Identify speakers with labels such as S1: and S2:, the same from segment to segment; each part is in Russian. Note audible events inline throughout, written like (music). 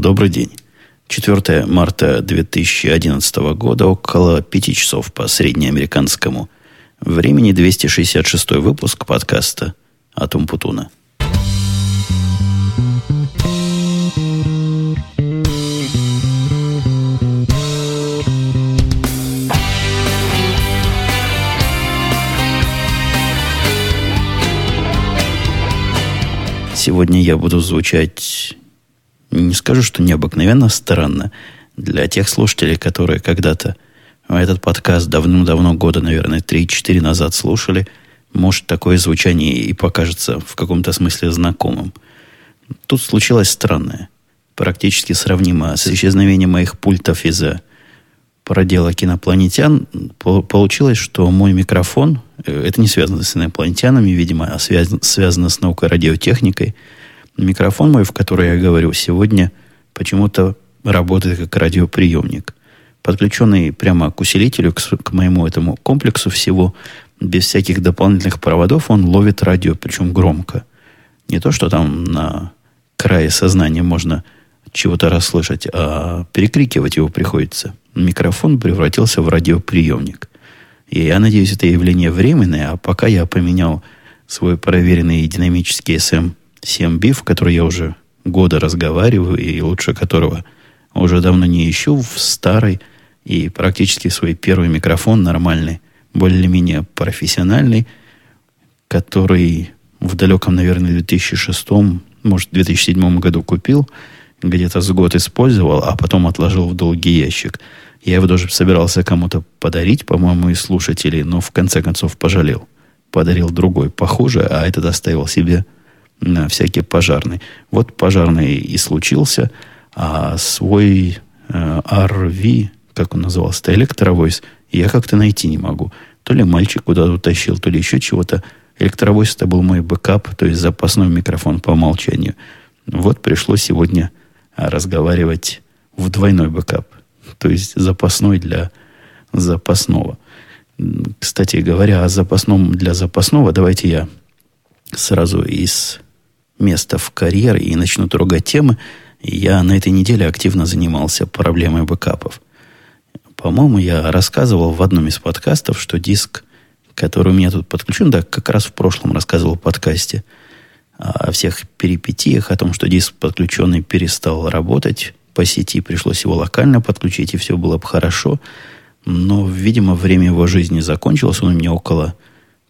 S1: Добрый день. 4 марта 2011 года, около 5 часов по среднеамериканскому времени, 266 выпуск подкаста «Атум Путуна». Сегодня я буду звучать, не скажу, что необыкновенно странно, для тех слушателей, которые когда-то этот подкаст давным-давно, года, наверное, 3-4 назад слушали, может, такое звучание и покажется в каком-то смысле знакомым. Тут случилось странное, практически сравнимо с исчезновением моих пультов из-за проделок инопланетян. Получилось, что мой микрофон Э, это не связано с инопланетянами, видимо, а связано, связано с наукой радиотехникой. Микрофон мой, в который я говорю сегодня, почему-то работает как радиоприемник. Подключенный прямо к усилителю, к, к моему этому комплексу всего, без всяких дополнительных проводов, он ловит радио, причем громко. Не то, что там на крае сознания можно чего-то расслышать, а перекрикивать его приходится. Микрофон превратился в радиоприемник. И я надеюсь, это явление временное, а пока я поменял свой проверенный динамический SM7B, в который я уже года разговариваю, и лучше которого уже давно не ищу, в старый и практически свой первый микрофон нормальный, более-менее профессиональный, который в далеком, наверное, 2006, может, 2007 году купил, где-то с год использовал, а потом отложил в долгий ящик – я его даже собирался кому-то подарить, по-моему, из слушателей, но в конце концов пожалел. Подарил другой похуже, а этот оставил себе на всякий пожарный. Вот пожарный и случился, а свой э, EV, как он назывался, Electro-Voice, я как-то найти не могу. То ли мальчик куда-то утащил, то ли еще чего-то. Electro-Voice это был мой бэкап, то есть запасной микрофон по умолчанию. Вот пришлось сегодня разговаривать в двойной бэкап то есть запасной для запасного. Кстати говоря, о запасном для запасного, давайте я сразу из места в карьер и начну трогать темы. Я на этой неделе активно занимался проблемой бэкапов. По-моему, я рассказывал в одном из подкастов, что диск, который у меня тут подключен, да, как раз в прошлом рассказывал в подкасте о всех перипетиях, о том, что диск подключенный перестал работать, по сети, пришлось его локально подключить, и все было бы хорошо. Но, видимо, время его жизни закончилось. Он у меня около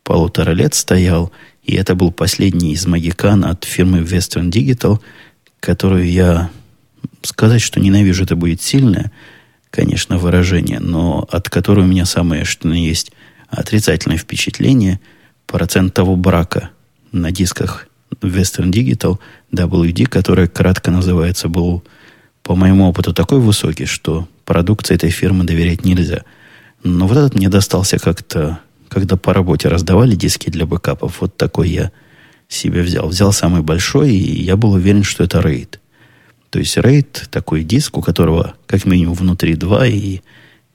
S1: полутора лет стоял. И это был последний из магикан от фирмы Western Digital, которую я... Сказать, что ненавижу, это будет сильное, конечно, выражение, но от которой у меня самое, что есть, отрицательное впечатление. Процент того брака на дисках Western Digital WD, который кратко называется, был по моему опыту, такой высокий, что продукции этой фирмы доверять нельзя. Но вот этот мне достался как-то, когда по работе раздавали диски для бэкапов, вот такой я себе взял. Взял самый большой, и я был уверен, что это RAID. То есть RAID такой диск, у которого как минимум внутри два, и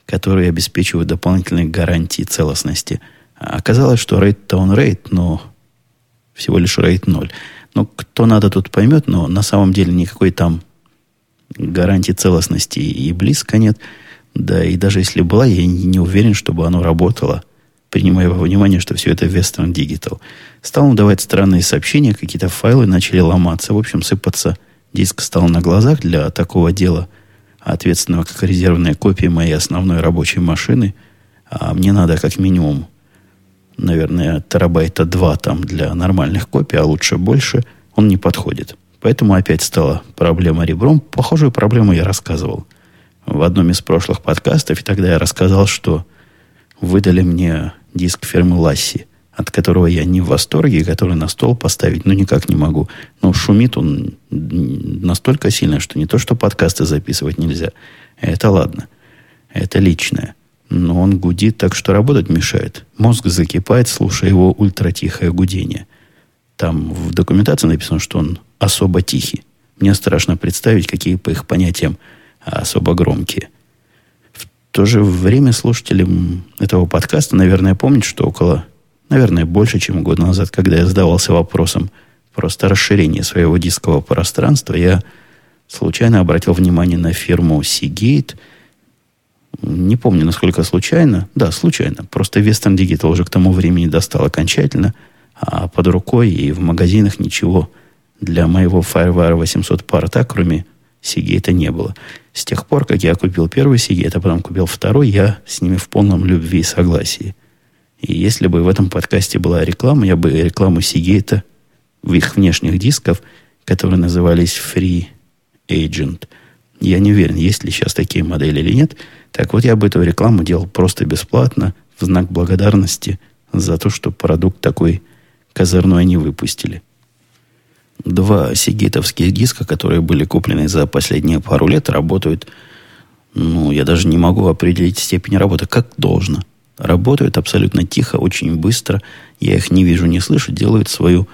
S1: который обеспечивает дополнительные гарантии целостности. А оказалось, что RAID-то он RAID, но всего лишь RAID 0. Ну, кто надо тут поймет, но на самом деле никакой там гарантии целостности и близко нет. Да и даже если была, я не уверен, чтобы оно работало, принимая во внимание, что все это Western Digital. Стал давать странные сообщения, какие-то файлы начали ломаться, в общем, сыпаться. Диск стал на глазах для такого дела, ответственного как резервная копия моей основной рабочей машины. А мне надо как минимум, наверное, терабайта 2 там для нормальных копий, а лучше больше. Он не подходит. Поэтому опять стала проблема ребром. Похожую проблему я рассказывал в одном из прошлых подкастов. И тогда я рассказал, что выдали мне диск фирмы Ласси, от которого я не в восторге, который на стол поставить, ну, никак не могу. Но шумит он настолько сильно, что не то, что подкасты записывать нельзя. Это ладно. Это личное. Но он гудит так, что работать мешает. Мозг закипает, слушая его ультратихое гудение. Там в документации написано, что он особо тихий. Мне страшно представить, какие по их понятиям особо громкие. То же время слушателям этого подкаста, наверное, помнят, что около, наверное, больше, чем год назад, когда я задавался вопросом просто расширения своего дискового пространства, я случайно обратил внимание на фирму Seagate. Не помню, насколько случайно. Да, случайно. Просто Western Digital уже к тому времени достал окончательно, а под рукой и в магазинах ничего для моего FireWire 800 порта, кроме Seagate, не было. С тех пор, как я купил первый Seagate, а потом купил второй, я с ними в полном любви и согласии. И если бы в этом подкасте была реклама, я бы рекламу Seagate в их внешних дисков, которые назывались Free Agent. Я не уверен, есть ли сейчас такие модели или нет. Так вот, я бы эту рекламу делал просто бесплатно, в знак благодарности за то, что продукт такой козырной они выпустили. Два сигетовских диска, которые были куплены за последние пару лет, работают, ну, я даже не могу определить степень работы, как должно. Работают абсолютно тихо, очень быстро. Я их не вижу, не слышу, делают свою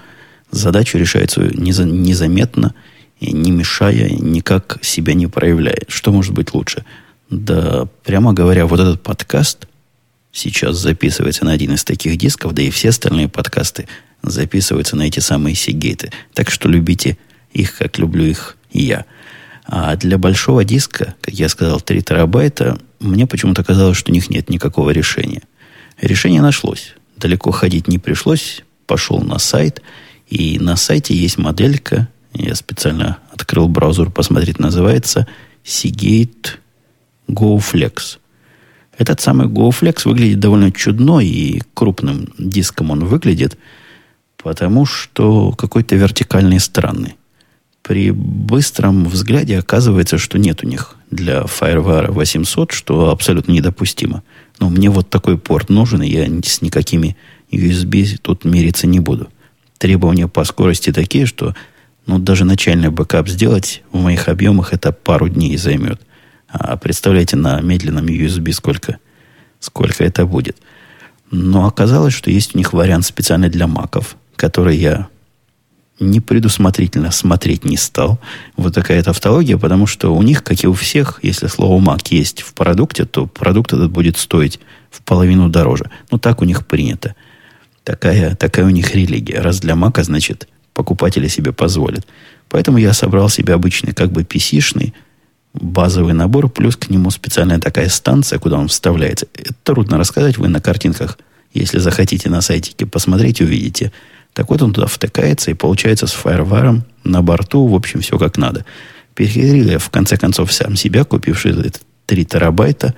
S1: задачу, решают свою незаметно – не мешая, никак себя не проявляет. Что может быть лучше? Да, прямо говоря, вот этот подкаст сейчас записывается на один из таких дисков, да и все остальные подкасты записываются на эти самые сигейты. Так что любите их, как люблю их я. А для большого диска, как я сказал, 3 терабайта, мне почему-то казалось, что у них нет никакого решения. Решение нашлось. Далеко ходить не пришлось. Пошел на сайт, и на сайте есть моделька я специально открыл браузер посмотреть, называется Seagate GoFlex. Этот самый GoFlex выглядит довольно чудно, и крупным диском он выглядит, потому что какой-то вертикальный странный. При быстром взгляде оказывается, что нет у них для FireWire 800, что абсолютно недопустимо. Но мне вот такой порт нужен, и я с никакими USB тут мириться не буду. Требования по скорости такие, что ну, даже начальный бэкап сделать в моих объемах это пару дней займет. А представляете, на медленном USB сколько, сколько это будет. Но оказалось, что есть у них вариант специально для маков, который я непредусмотрительно смотреть не стал. Вот такая тавтология, потому что у них, как и у всех, если слово Mac есть в продукте, то продукт этот будет стоить в половину дороже. Ну, так у них принято. Такая, такая у них религия. Раз для Мака, значит, покупатели себе позволят. Поэтому я собрал себе обычный, как бы PC-шный базовый набор, плюс к нему специальная такая станция, куда он вставляется. Это трудно рассказать, вы на картинках, если захотите на сайтике посмотреть, увидите. Так вот он туда втыкается и получается с фаерваром на борту, в общем, все как надо. Перехитрил в конце концов, сам себя, купивший 3 терабайта,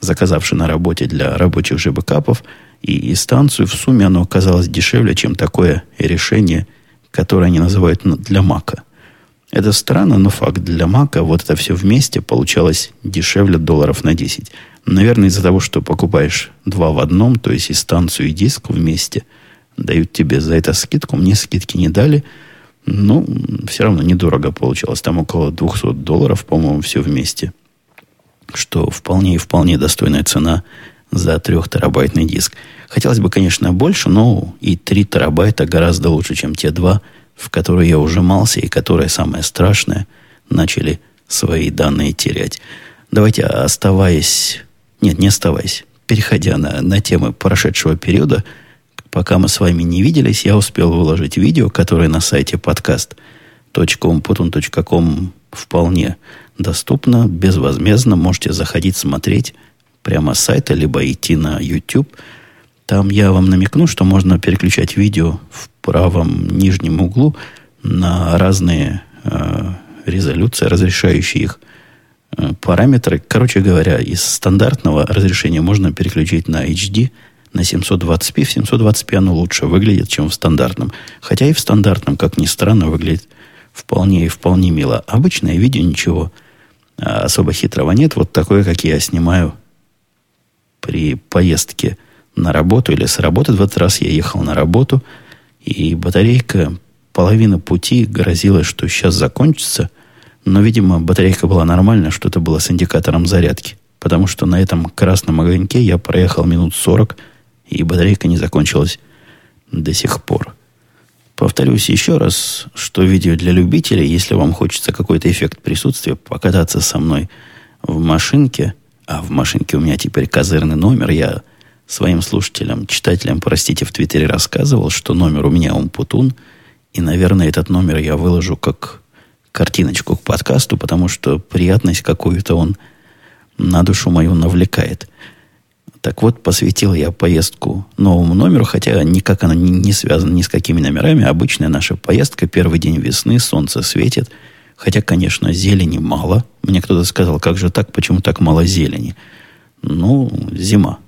S1: заказавший на работе для рабочих же бэкапов, и, и станцию в сумме оно оказалось дешевле, чем такое решение – которые они называют для Мака. Это странно, но факт. Для Мака вот это все вместе получалось дешевле долларов на 10. Наверное, из-за того, что покупаешь два в одном, то есть и станцию, и диск вместе, дают тебе за это скидку. Мне скидки не дали, но все равно недорого получалось. Там около 200 долларов, по-моему, все вместе. Что вполне и вполне достойная цена за трехтерабайтный диск. Хотелось бы, конечно, больше, но и 3 терабайта гораздо лучше, чем те два, в которые я ужимался и которые, самое страшное, начали свои данные терять. Давайте, оставаясь... Нет, не оставаясь. Переходя на, на темы прошедшего периода, пока мы с вами не виделись, я успел выложить видео, которое на сайте podcast.com вполне доступно, безвозмездно. Можете заходить, смотреть прямо с сайта, либо идти на YouTube – там я вам намекну, что можно переключать видео в правом нижнем углу на разные э, резолюции, разрешающие их э, параметры. Короче говоря, из стандартного разрешения можно переключить на HD, на 720p. В 720p оно лучше выглядит, чем в стандартном. Хотя и в стандартном, как ни странно, выглядит вполне и вполне мило. Обычное видео ничего а, особо хитрого нет. Вот такое, как я снимаю при поездке на работу или с работы. В этот раз я ехал на работу, и батарейка половина пути грозила, что сейчас закончится. Но, видимо, батарейка была нормальная, что-то было с индикатором зарядки. Потому что на этом красном огоньке я проехал минут 40, и батарейка не закончилась до сих пор. Повторюсь еще раз, что видео для любителей, если вам хочется какой-то эффект присутствия, покататься со мной в машинке, а в машинке у меня теперь козырный номер, я своим слушателям, читателям, простите, в Твиттере рассказывал, что номер у меня Умпутун, и, наверное, этот номер я выложу как, картиночку к подкасту, потому что приятность какую-то он на душу мою навлекает. Так вот, посвятил я поездку новому номеру, хотя никак она не, не связана ни с какими номерами. Обычная наша поездка, первый день весны, солнце светит. Хотя, конечно, зелени мало. Мне кто-то сказал, как же так, почему так мало зелени? Ну, зима.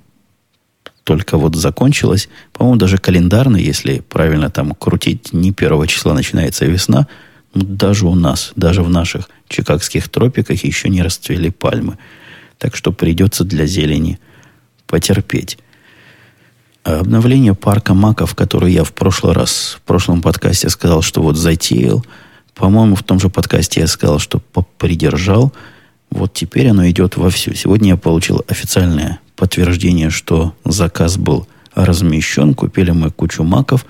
S1: Только вот закончилась. По-моему, даже календарно, если правильно там крутить, не первого числа начинается весна. Ну, даже у нас, даже в наших чикагских тропиках еще не расцвели пальмы. Так что придется для зелени потерпеть. А обновление парка маков, который я в прошлый раз, в прошлом подкасте сказал, что вот затеял, по-моему, в том же подкасте я сказал, что придержал. Вот теперь оно идет вовсю. Сегодня я получил официальное подтверждение, что заказ был размещен. Купили мы кучу маков.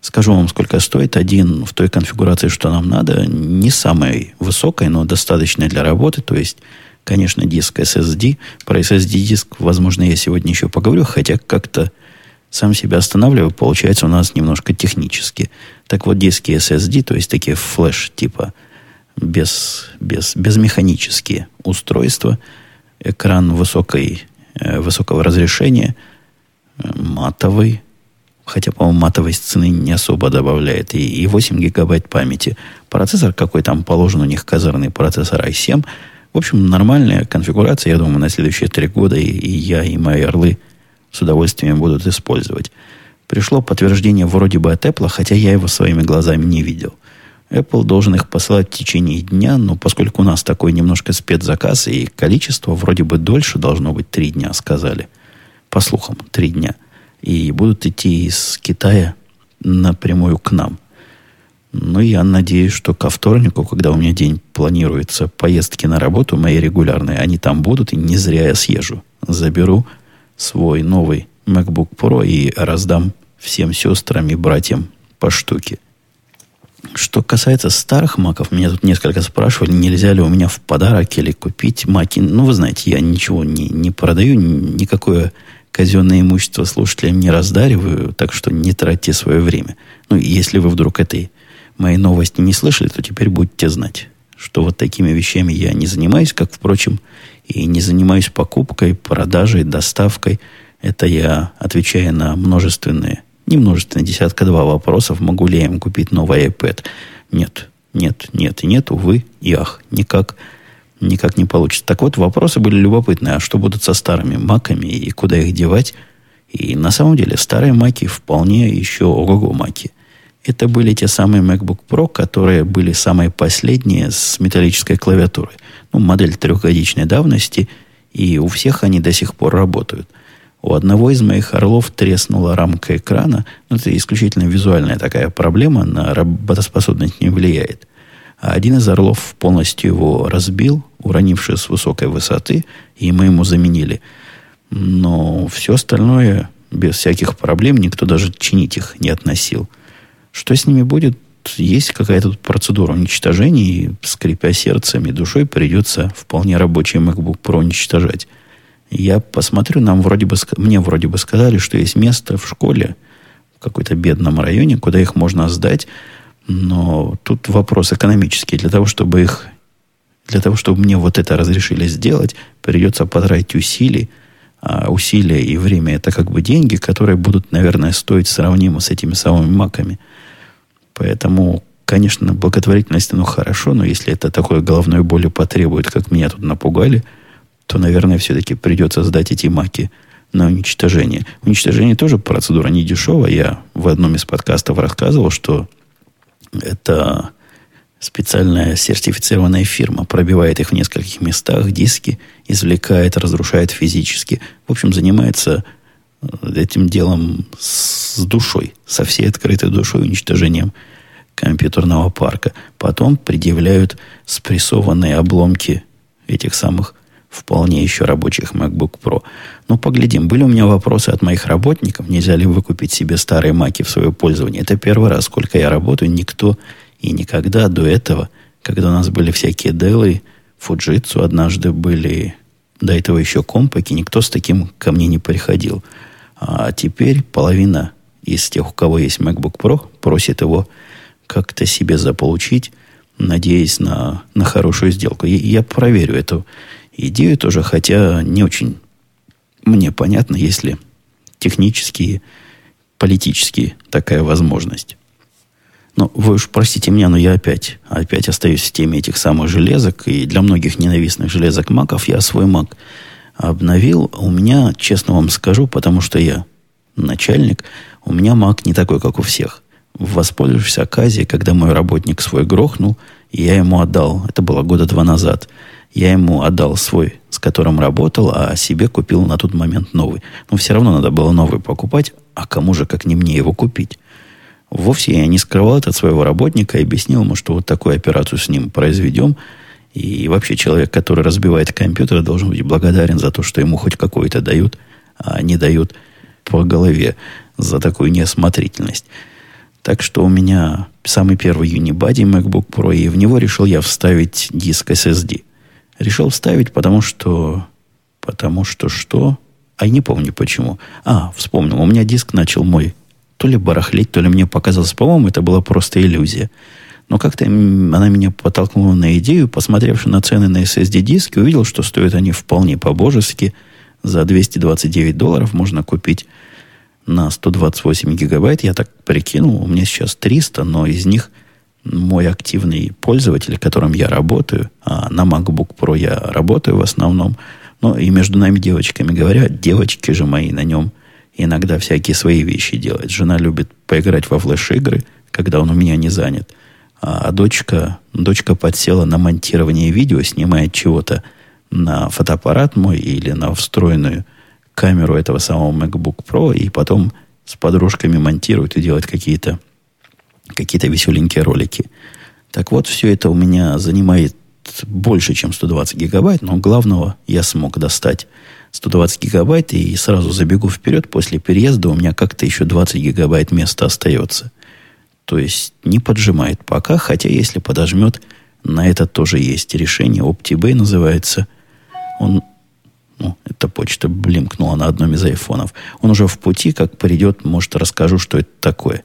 S1: Скажу вам, сколько стоит. Один в той конфигурации, что нам надо, не самой высокой, но достаточной для работы. То есть конечно, диск SSD. Про SSD-диск, возможно, я сегодня еще поговорю, хотя как-то сам себя останавливаю, получается у нас немножко технически. Так вот, диски SSD, то есть такие флеш типа без, без, безмеханические устройства, экран высокой, э, высокого разрешения, э, матовый, хотя, по-моему, матовость цены не особо добавляет, и, и 8 гигабайт памяти. Процессор какой там положен у них, козырный процессор i7 – в общем, нормальная конфигурация, я думаю, на следующие три года и, и я, и мои орлы с удовольствием будут использовать. Пришло подтверждение вроде бы от Apple, хотя я его своими глазами не видел. Apple должен их посылать в течение дня, но поскольку у нас такой немножко спецзаказ, и количество вроде бы дольше должно быть три дня, сказали. По слухам, три дня. И будут идти из Китая напрямую к нам – ну, я надеюсь, что ко вторнику, когда у меня день планируется, поездки на работу мои регулярные, они там будут, и не зря я съезжу. Заберу свой новый MacBook Pro и раздам всем сестрам и братьям по штуке. Что касается старых маков, меня тут несколько спрашивали, нельзя ли у меня в подарок или купить маки. Ну, вы знаете, я ничего не, не продаю, никакое казенное имущество слушателям не раздариваю, так что не тратьте свое время. Ну, если вы вдруг этой мои новости не слышали, то теперь будете знать, что вот такими вещами я не занимаюсь, как, впрочем, и не занимаюсь покупкой, продажей, доставкой. Это я отвечаю на множественные, не множественные, десятка два вопросов, могу ли я им купить новый iPad. Нет, нет, нет и нет, увы, и ах, никак, никак не получится. Так вот, вопросы были любопытные. А что будут со старыми маками и куда их девать? И на самом деле старые маки вполне еще ого-го маки. Это были те самые MacBook Pro, которые были самые последние с металлической клавиатурой. Ну, модель трехгодичной давности, и у всех они до сих пор работают. У одного из моих орлов треснула рамка экрана. Ну, это исключительно визуальная такая проблема, на работоспособность не влияет. А один из орлов полностью его разбил, уронивший с высокой высоты, и мы ему заменили. Но все остальное без всяких проблем, никто даже чинить их не относил. Что с ними будет? Есть какая-то процедура уничтожения, и, скрипя сердцем и душой, придется вполне рабочий MacBook Pro уничтожать. Я посмотрю, нам вроде бы, мне вроде бы сказали, что есть место в школе, в какой-то бедном районе, куда их можно сдать, но тут вопрос экономический. Для того, чтобы их, для того, чтобы мне вот это разрешили сделать, придется потратить усилий, а усилия и время это как бы деньги, которые будут, наверное, стоить сравнимо с этими самыми маками – Поэтому, конечно, благотворительность, ну, хорошо, но если это такое головной болью потребует, как меня тут напугали, то, наверное, все-таки придется сдать эти маки на уничтожение. Уничтожение тоже процедура не дешевая. Я в одном из подкастов рассказывал, что это специальная сертифицированная фирма пробивает их в нескольких местах, диски извлекает, разрушает физически. В общем, занимается этим делом с душой, со всей открытой душой, уничтожением компьютерного парка. Потом предъявляют спрессованные обломки этих самых вполне еще рабочих MacBook Pro. Ну, поглядим. Были у меня вопросы от моих работников, нельзя ли выкупить себе старые маки в свое пользование. Это первый раз, сколько я работаю, никто и никогда до этого, когда у нас были всякие Dell, Fujitsu однажды были, до этого еще компаки, никто с таким ко мне не приходил. А теперь половина из тех, у кого есть MacBook Pro, просит его как-то себе заполучить. надеясь на, на хорошую сделку. И я проверю эту идею тоже, хотя не очень мне понятно, если технически политически такая возможность. Но вы уж простите меня, но я опять, опять остаюсь в теме этих самых железок. И для многих ненавистных железок маков я свой мак обновил. У меня, честно вам скажу, потому что я начальник, у меня мак не такой, как у всех. Воспользовавшись оказией, когда мой работник свой грохнул, я ему отдал, это было года два назад, я ему отдал свой, с которым работал, а себе купил на тот момент новый. Но все равно надо было новый покупать, а кому же, как не мне, его купить? Вовсе я не скрывал это от своего работника и объяснил ему, что вот такую операцию с ним произведем. И вообще человек, который разбивает компьютер, должен быть благодарен за то, что ему хоть какой-то дают, а не дают по голове за такую неосмотрительность. Так что у меня самый первый Unibody MacBook Pro, и в него решил я вставить диск SSD. Решил вставить, потому что... Потому что что? А я не помню почему. А, вспомнил. У меня диск начал мой то ли барахлить, то ли мне показалось, по-моему, это была просто иллюзия. Но как-то она меня подтолкнула на идею, посмотревши на цены на SSD-диски, увидел, что стоят они вполне по-божески. За 229 долларов можно купить на 128 гигабайт. Я так прикинул, у меня сейчас 300, но из них мой активный пользователь, которым я работаю, а на MacBook Pro я работаю в основном, но и между нами девочками говоря, девочки же мои на нем иногда всякие свои вещи делают. Жена любит поиграть во флеш-игры, когда он у меня не занят. А дочка, дочка подсела на монтирование видео, снимает чего-то на фотоаппарат мой или на встроенную камеру этого самого MacBook Pro, и потом с подружками монтирует и делает какие-то какие-то веселенькие ролики. Так вот, все это у меня занимает больше, чем 120 гигабайт, но главного я смог достать 120 гигабайт, и сразу забегу вперед, после переезда у меня как-то еще 20 гигабайт места остается. То есть не поджимает пока, хотя если подожмет, на это тоже есть решение. OptiBay называется. Он, ну, эта почта блимкнула на одном из айфонов. Он уже в пути, как придет, может, расскажу, что это такое.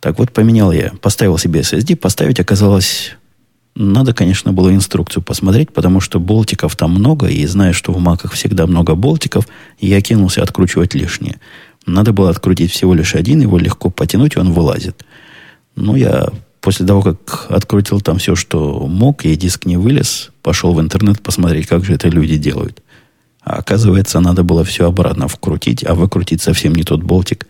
S1: Так вот, поменял я, поставил себе SSD, поставить оказалось надо, конечно, было инструкцию посмотреть, потому что болтиков там много, и зная, что в маках всегда много болтиков, я кинулся откручивать лишнее. Надо было открутить всего лишь один, его легко потянуть, и он вылазит. Но я после того, как открутил там все, что мог, и диск не вылез, пошел в интернет посмотреть, как же это люди делают. А оказывается, надо было все обратно вкрутить, а выкрутить совсем не тот болтик,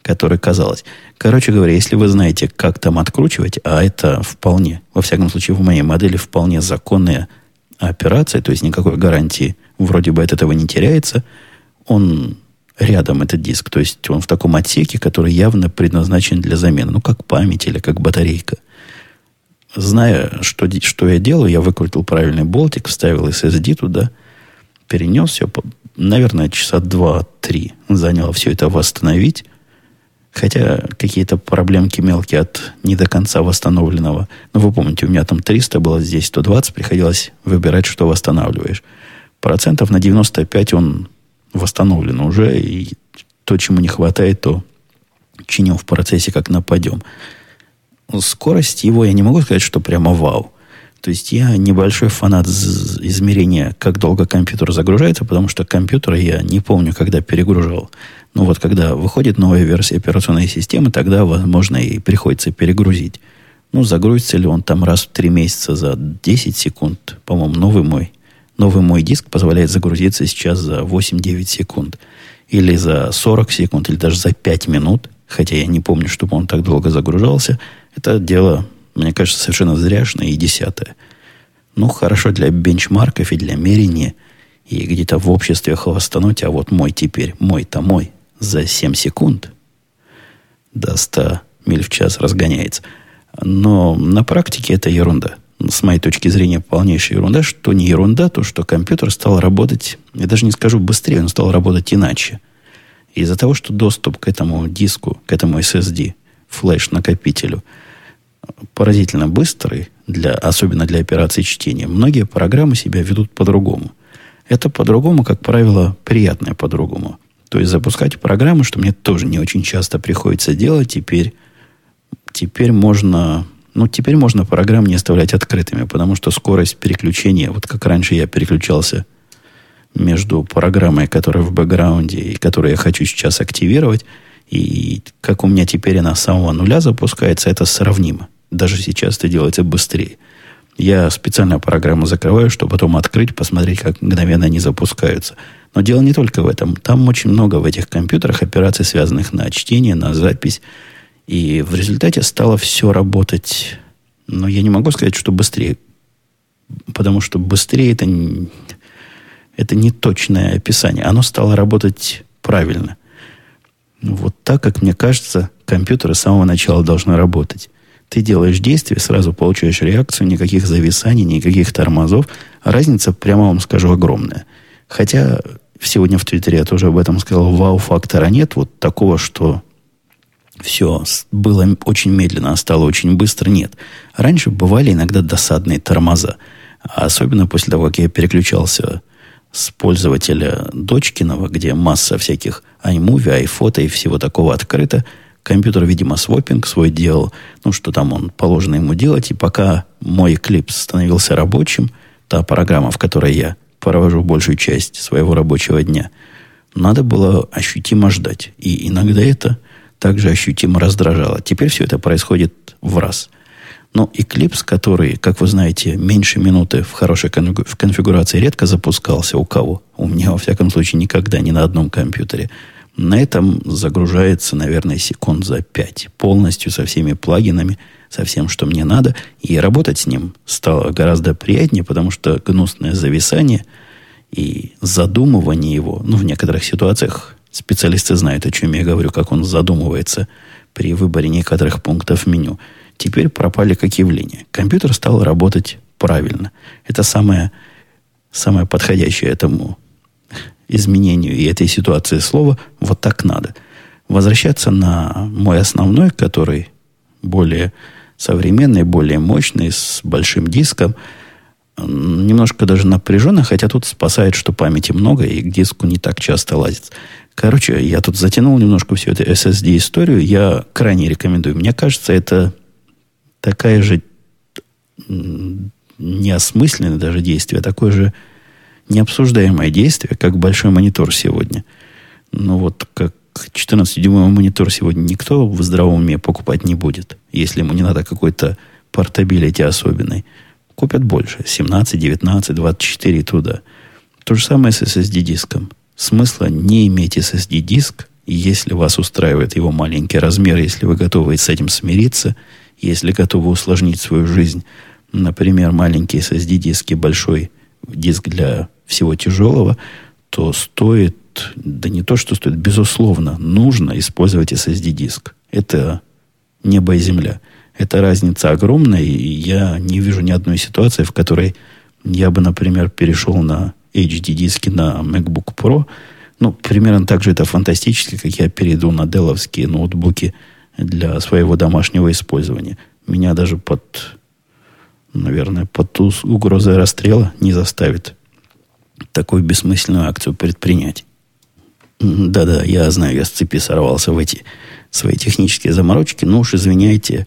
S1: который казалось. Короче говоря, если вы знаете, как там откручивать, а это вполне, во всяком случае, в моей модели вполне законная операция, то есть никакой гарантии вроде бы от этого не теряется, он рядом, этот диск, то есть он в таком отсеке, который явно предназначен для замены, ну, как память или как батарейка. Зная, что, что я делаю, я выкрутил правильный болтик, вставил SSD туда, перенес все, наверное, часа два-три заняло все это восстановить, Хотя какие-то проблемки мелкие от не до конца восстановленного. Ну, вы помните, у меня там 300 было, здесь 120, приходилось выбирать, что восстанавливаешь. Процентов на 95 он восстановлен уже, и то, чему не хватает, то чиним в процессе, как нападем. Скорость его я не могу сказать, что прямо вау. То есть я небольшой фанат измерения, как долго компьютер загружается, потому что компьютер я не помню, когда перегружал. Ну вот когда выходит новая версия операционной системы, тогда, возможно, и приходится перегрузить. Ну, загрузится ли он там раз в три месяца за 10 секунд. По-моему, новый мой. Новый мой диск позволяет загрузиться сейчас за 8-9 секунд. Или за 40 секунд, или даже за 5 минут. Хотя я не помню, чтобы он так долго загружался. Это дело мне кажется, совершенно зряшное и десятое. Ну, хорошо для бенчмарков и для мерения, и где-то в обществе хвостануть, а вот мой теперь, мой-то мой, за 7 секунд до 100 миль в час разгоняется. Но на практике это ерунда. С моей точки зрения, полнейшая ерунда. Что не ерунда, то что компьютер стал работать, я даже не скажу быстрее, он стал работать иначе. Из-за того, что доступ к этому диску, к этому SSD, флеш-накопителю – поразительно быстрый, для, особенно для операции чтения, многие программы себя ведут по-другому. Это по-другому, как правило, приятное по-другому. То есть запускать программы, что мне тоже не очень часто приходится делать, теперь, теперь можно Ну, теперь можно программ не оставлять открытыми, потому что скорость переключения, вот как раньше я переключался между программой, которая в бэкграунде и которую я хочу сейчас активировать, и как у меня теперь она с самого нуля запускается, это сравнимо. Даже сейчас это делается быстрее. Я специально программу закрываю, чтобы потом открыть, посмотреть, как мгновенно они запускаются. Но дело не только в этом. Там очень много в этих компьютерах операций, связанных на чтение, на запись. И в результате стало все работать. Но я не могу сказать, что быстрее. Потому что быстрее это, это не точное описание. Оно стало работать правильно. Вот так, как мне кажется, компьютеры с самого начала должны работать. Ты делаешь действие, сразу получаешь реакцию, никаких зависаний, никаких тормозов. разница, прямо вам скажу, огромная. Хотя сегодня в Твиттере я тоже об этом сказал, вау-фактора нет, вот такого, что все было очень медленно, а стало очень быстро, нет. Раньше бывали иногда досадные тормоза. Особенно после того, как я переключался с пользователя Дочкиного, где масса всяких iMovie, iPhoto и всего такого открыто – Компьютер, видимо, свопинг свой делал, ну, что там он положено ему делать. И пока мой клипс становился рабочим, та программа, в которой я провожу большую часть своего рабочего дня, надо было ощутимо ждать. И иногда это также ощутимо раздражало. Теперь все это происходит в раз. Но Eclipse, который, как вы знаете, меньше минуты в хорошей конфигурации редко запускался у кого. У меня, во всяком случае, никогда ни на одном компьютере – на этом загружается, наверное, секунд за пять. Полностью со всеми плагинами, со всем, что мне надо. И работать с ним стало гораздо приятнее, потому что гнусное зависание и задумывание его, ну, в некоторых ситуациях специалисты знают, о чем я говорю, как он задумывается при выборе некоторых пунктов меню. Теперь пропали как явление. Компьютер стал работать правильно. Это самое, самое подходящее этому изменению и этой ситуации слова вот так надо. Возвращаться на мой основной, который более современный, более мощный, с большим диском, немножко даже напряженно, хотя тут спасает, что памяти много и к диску не так часто лазит. Короче, я тут затянул немножко всю эту SSD-историю. Я крайне рекомендую. Мне кажется, это такая же неосмысленное даже действие, такое же необсуждаемое действие, как большой монитор сегодня. Ну вот как 14-дюймовый монитор сегодня никто в здравом уме покупать не будет, если ему не надо какой-то портабилити особенной. Купят больше. 17, 19, 24 и туда. То же самое с SSD-диском. Смысла не иметь SSD-диск, если вас устраивает его маленький размер, если вы готовы с этим смириться, если готовы усложнить свою жизнь. Например, маленький SSD-диск и большой диск для всего тяжелого, то стоит, да не то, что стоит, безусловно, нужно использовать SSD-диск. Это небо и земля. Эта разница огромная, и я не вижу ни одной ситуации, в которой я бы, например, перешел на HD-диски на MacBook Pro. Ну, примерно так же это фантастически, как я перейду на деловские ноутбуки для своего домашнего использования. Меня даже под, наверное, под угрозой расстрела не заставит такую бессмысленную акцию предпринять. Да-да, я знаю, я с цепи сорвался в эти свои технические заморочки, но уж извиняйте,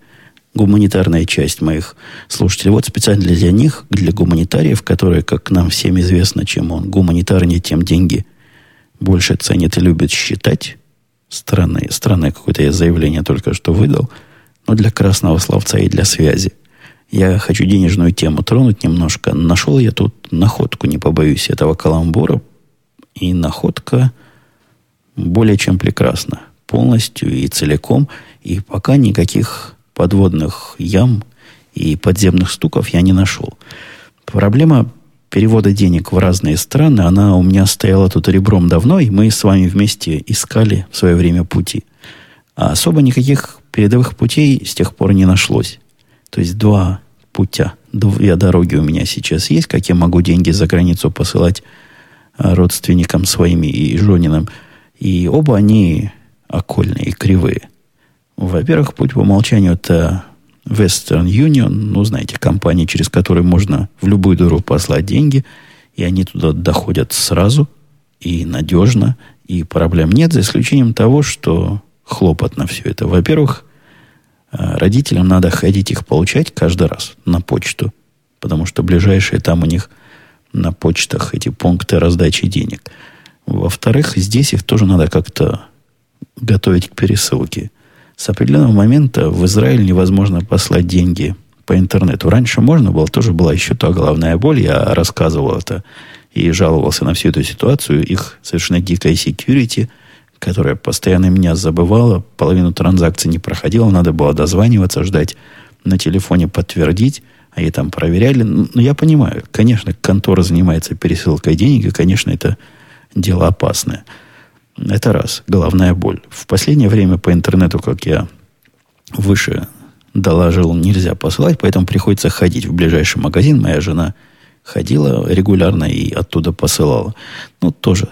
S1: гуманитарная часть моих слушателей. Вот специально для них, для гуманитариев, которые, как нам всем известно, чем он гуманитарнее, тем деньги больше ценит и любит считать. Странное, странное какое-то я заявление только что выдал. Но для красного словца и для связи – я хочу денежную тему тронуть немножко. Нашел я тут находку, не побоюсь этого каламбура. И находка более чем прекрасна. Полностью и целиком. И пока никаких подводных ям и подземных стуков я не нашел. Проблема перевода денег в разные страны, она у меня стояла тут ребром давно, и мы с вами вместе искали в свое время пути. А особо никаких передовых путей с тех пор не нашлось. То есть два путя, две дороги у меня сейчас есть, как я могу деньги за границу посылать а, родственникам своим и женинам. И оба они окольные и кривые. Во-первых, путь по умолчанию это Western Union, ну, знаете, компания, через которую можно в любую дыру послать деньги, и они туда доходят сразу и надежно, и проблем нет, за исключением того, что хлопотно все это. Во-первых, А родителям надо ходить их получать каждый раз на почту, потому что ближайшие там у них на почтах эти пункты раздачи денег. Во-вторых, здесь их тоже надо как-то готовить к пересылке. С определенного момента в Израиль невозможно послать деньги по интернету. Раньше можно было, тоже была еще та головная боль. Я рассказывал это и жаловался на всю эту ситуацию. Их совершенно дикая security, которая постоянно меня забывала, половину транзакций не проходила, надо было дозваниваться, ждать на телефоне подтвердить, а и там проверяли. Ну, я понимаю, конечно, контора занимается пересылкой денег, и, конечно, это дело опасное. Это раз, головная боль. В последнее время по интернету, как я выше доложил, нельзя посылать, поэтому приходится ходить в ближайший магазин. Моя жена ходила регулярно и оттуда посылала. Ну, тоже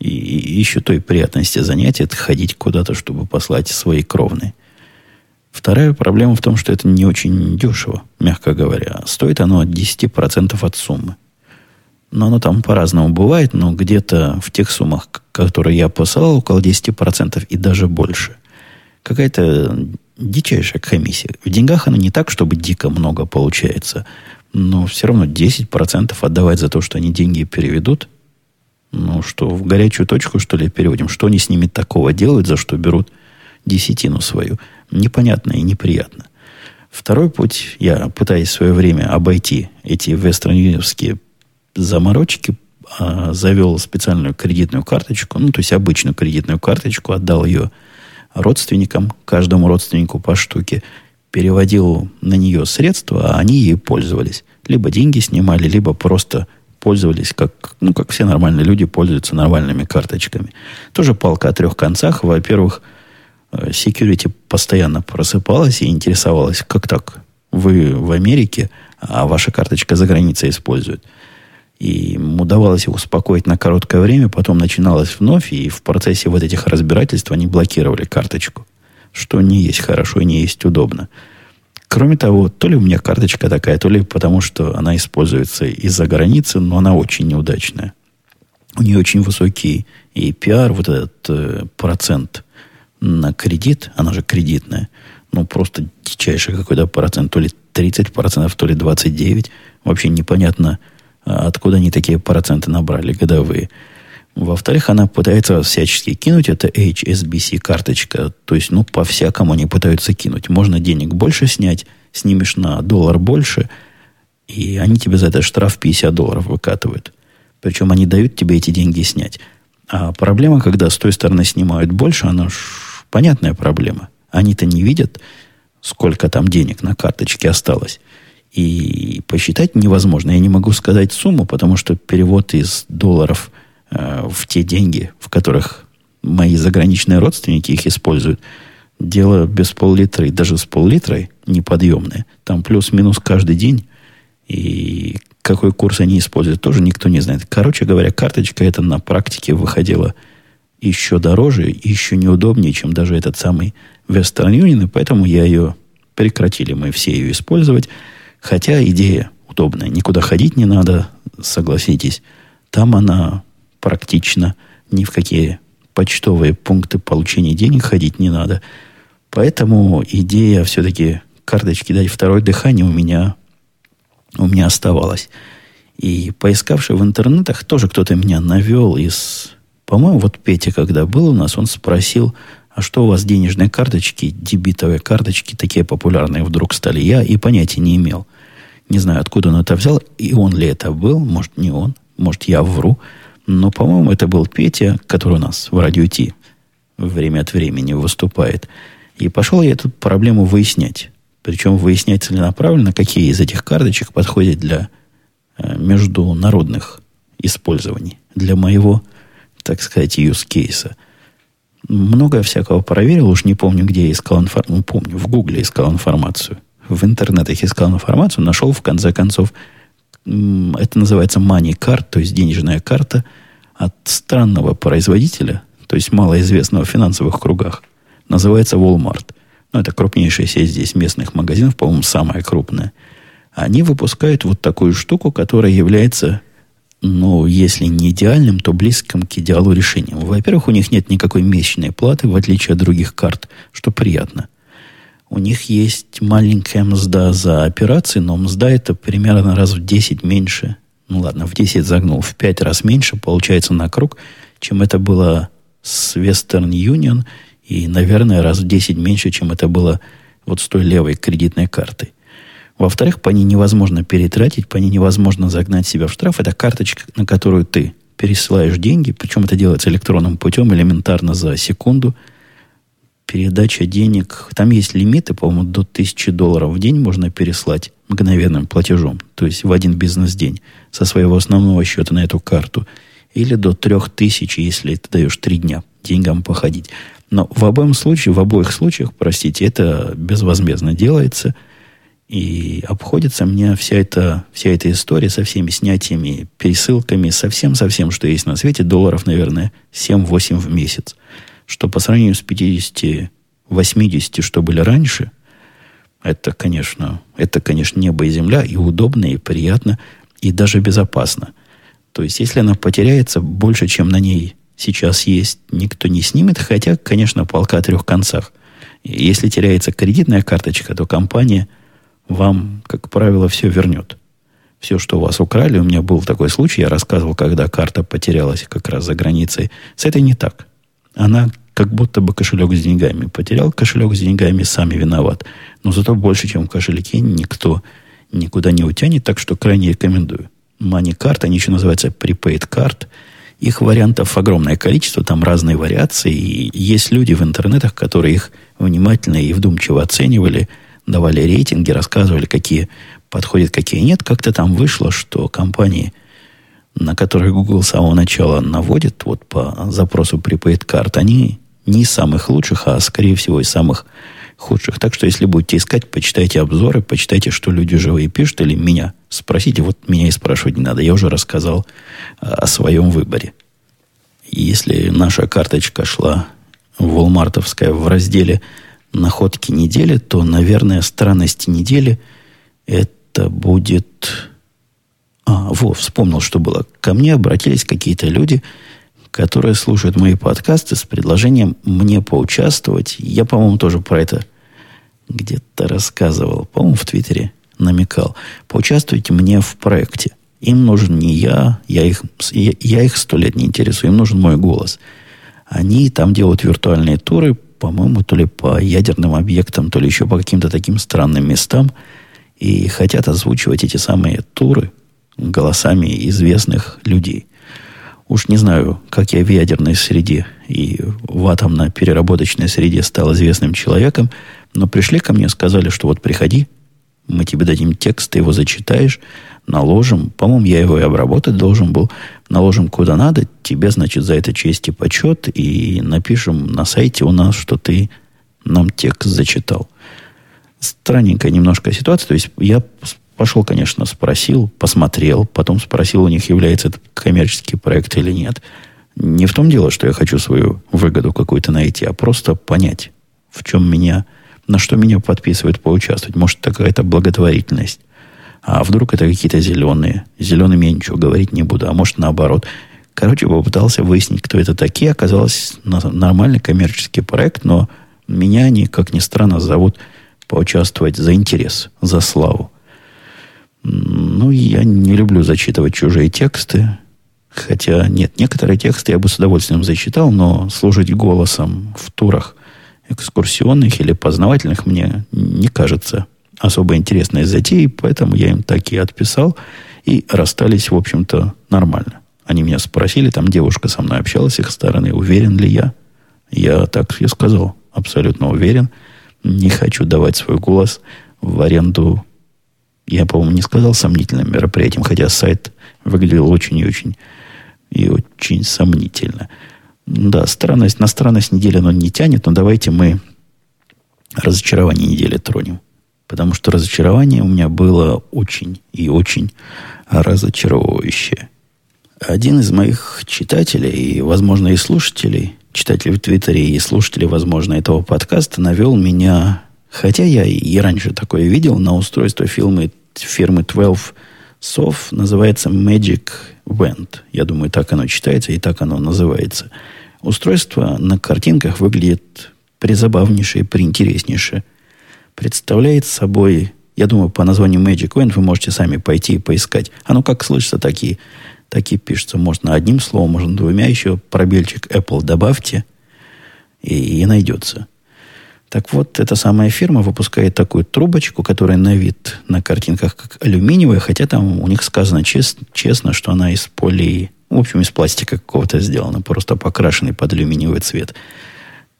S1: и, и еще той приятности занятия это ходить куда-то, чтобы послать свои кровные. Вторая проблема в том, что это не очень дешево, мягко говоря. Стоит оно от 10% от суммы. Но оно там по-разному бывает, но где-то в тех суммах, которые я посылал, около 10% и даже больше. Какая-то дичайшая комиссия. В деньгах она не так, чтобы дико много получается, но все равно 10% отдавать за то, что они деньги переведут, ну, что в горячую точку, что ли, переводим. Что они с ними такого делают, за что берут десятину свою. Непонятно и неприятно. Второй путь, я пытаюсь в свое время обойти эти вестерньюнионские заморочки, а, завел специальную кредитную карточку, ну, то есть обычную кредитную карточку, отдал ее родственникам, каждому родственнику по штуке, переводил на нее средства, а они ей пользовались. Либо деньги снимали, либо просто пользовались, как, ну, как все нормальные люди пользуются нормальными карточками. Тоже палка о трех концах. Во-первых, э, security постоянно просыпалась и интересовалась, как так? Вы в Америке, а ваша карточка за границей используют. И им удавалось их успокоить на короткое время, потом начиналось вновь, и в процессе вот этих разбирательств они блокировали карточку. Что не есть хорошо и не есть удобно. Кроме того, то ли у меня карточка такая, то ли потому, что она используется из-за границы, но она очень неудачная. У нее очень высокий APR, вот этот э, процент на кредит, она же кредитная, ну, просто дичайший какой-то процент, то ли 30%, то ли 29%. Вообще непонятно, откуда они такие проценты набрали годовые. Во-вторых, она пытается всячески кинуть. Это HSBC карточка. То есть, ну, по-всякому они пытаются кинуть. Можно денег больше снять, снимешь на доллар больше, и они тебе за это штраф 50 долларов выкатывают. Причем они дают тебе эти деньги снять. А проблема, когда с той стороны снимают больше, она ж понятная проблема. Они-то не видят, сколько там денег на карточке осталось. И посчитать невозможно. Я не могу сказать сумму, потому что перевод из долларов – Э, в те деньги, в которых мои заграничные родственники их используют, дело без пол-литра и даже с пол-литрой неподъемное. Там плюс-минус каждый день. И какой курс они используют, тоже никто не знает. Короче говоря, карточка эта на практике выходила еще дороже еще неудобнее, чем даже этот самый Western Union, и поэтому я ее прекратили мы все ее использовать. Хотя идея удобная. Никуда ходить не надо, согласитесь. Там она практично. Ни в какие почтовые пункты получения денег ходить не надо. Поэтому идея все-таки карточки дать второе дыхание у меня, у меня оставалась. И поискавший в интернетах, тоже кто-то меня навел из... По-моему, вот Петя, когда был у нас, он спросил, а что у вас денежные карточки, дебитовые карточки такие популярные вдруг стали? Я и понятия не имел. Не знаю, откуда он это взял, и он ли это был, может, не он, может, я вру. Но, по-моему, это был Петя, который у нас в радио Ти время от времени выступает. И пошел я эту проблему выяснять. Причем выяснять целенаправленно, какие из этих карточек подходят для э, международных использований. Для моего, так сказать, use кейса. Много всякого проверил, уж не помню, где искал информацию. Ну, помню, в Гугле искал информацию. В интернетах искал информацию, нашел, в конце концов, это называется money card, то есть денежная карта от странного производителя, то есть малоизвестного в финансовых кругах. Называется Walmart. Ну, это крупнейшая сеть здесь местных магазинов, по-моему, самая крупная. Они выпускают вот такую штуку, которая является, ну, если не идеальным, то близким к идеалу решением. Во-первых, у них нет никакой месячной платы, в отличие от других карт, что приятно. у них есть маленькая мзда за операции, но мзда это примерно раз в 10 меньше. Ну ладно, в 10 загнул, в 5 раз меньше получается на круг, чем это было с Western Union, и, наверное, раз в 10 меньше, чем это было вот с той левой кредитной картой. Во-вторых, по ней невозможно перетратить, по ней невозможно загнать себя в штраф. Это карточка, на которую ты пересылаешь деньги, причем это делается электронным путем, элементарно за секунду. Передача денег, там есть лимиты, по-моему, до 1000 долларов в день можно переслать мгновенным платежом, то есть в один бизнес-день со своего основного счета на эту карту. Или до 3000, если ты даешь 3 дня деньгам походить. Но в обоим случаях, в обоих случаях, простите, это безвозмездно делается – и обходится мне вся эта, вся эта история со всеми снятиями, пересылками, со всем-совсем, что есть на свете, долларов, наверное, 7-8 в месяц. Что по сравнению с 50-80, что были раньше, это, конечно, это, конечно, небо и земля, и удобно, и приятно, и даже безопасно. То есть, если она потеряется больше, чем на ней сейчас есть, никто не снимет, хотя, конечно, полка о трех концах. Если теряется кредитная карточка, то компания – вам, как правило, все вернет. Все, что у вас украли, у меня был такой случай, я рассказывал, когда карта потерялась как раз за границей. С этой не так. Она как будто бы кошелек с деньгами. Потерял кошелек с деньгами, сами виноват. Но зато больше, чем в кошельке, никто никуда не утянет, так что крайне рекомендую. Card, они еще называются Prepaid Card. Их вариантов огромное количество, там разные вариации. И есть люди в интернетах, которые их внимательно и вдумчиво оценивали – давали рейтинги, рассказывали, какие подходят, какие нет. Как-то там вышло, что компании, на которые Google с самого начала наводит вот по запросу prepaid карт, они не из самых лучших, а скорее всего из самых худших. Так что, если будете искать, почитайте обзоры, почитайте, что люди живые пишут, или меня спросите. Вот меня и спрашивать не надо. Я уже рассказал о своем выборе. если наша карточка шла волмартовская в разделе находки недели, то, наверное, странности недели это будет... А, во, вспомнил, что было. Ко мне обратились какие-то люди, которые слушают мои подкасты с предложением мне поучаствовать. Я, по-моему, тоже про это где-то рассказывал. По-моему, в Твиттере намекал. Поучаствуйте мне в проекте. Им нужен не я, я их, я, я их сто лет не интересую, им нужен мой голос. Они там делают виртуальные туры по-моему, то ли по ядерным объектам, то ли еще по каким-то таким странным местам, и хотят озвучивать эти самые туры голосами известных людей. Уж не знаю, как я в ядерной среде и в атомно-переработочной среде стал известным человеком, но пришли ко мне, сказали, что вот приходи, мы тебе дадим текст, ты его зачитаешь, наложим, по-моему, я его и обработать должен был, наложим куда надо, тебе, значит, за это честь и почет, и напишем на сайте у нас, что ты нам текст зачитал. Странненькая немножко ситуация, то есть я пошел, конечно, спросил, посмотрел, потом спросил у них, является это коммерческий проект или нет. Не в том дело, что я хочу свою выгоду какую-то найти, а просто понять, в чем меня, на что меня подписывают поучаствовать. Может, какая-то благотворительность. А вдруг это какие-то зеленые? Зелеными я ничего говорить не буду. А может, наоборот. Короче, попытался выяснить, кто это такие. Оказалось, нормальный коммерческий проект, но меня они, как ни странно, зовут поучаствовать за интерес, за славу. Ну, я не люблю зачитывать чужие тексты. Хотя, нет, некоторые тексты я бы с удовольствием зачитал, но служить голосом в турах экскурсионных или познавательных мне не кажется особо интересной затеи, поэтому я им так и отписал, и расстались, в общем-то, нормально. Они меня спросили, там девушка со мной общалась с их стороны, уверен ли я. Я так я сказал, абсолютно уверен. Не хочу давать свой голос в аренду. Я, по-моему, не сказал сомнительным мероприятием, хотя сайт выглядел очень и очень и очень сомнительно. Да, странность, на странность недели оно не тянет, но давайте мы разочарование недели тронем. Потому что разочарование у меня было очень и очень разочаровывающее. Один из моих читателей, и, возможно, и слушателей, читателей в Твиттере и слушателей, возможно, этого подкаста, навел меня, хотя я и раньше такое видел, на устройство фирмы, фирмы 12 Sov, называется Magic Wand. Я думаю, так оно читается и так оно называется. Устройство на картинках выглядит призабавнейшее, приинтереснейшее – представляет собой, я думаю, по названию Magic Wand вы можете сами пойти и поискать. Оно как слышится, такие, такие пишется. Можно одним словом, можно двумя еще. Пробельчик Apple добавьте, и, и найдется. Так вот, эта самая фирма выпускает такую трубочку, которая на вид на картинках как алюминиевая, хотя там у них сказано чест, честно, что она из поли, в общем, из пластика какого-то сделана, просто покрашенный под алюминиевый цвет.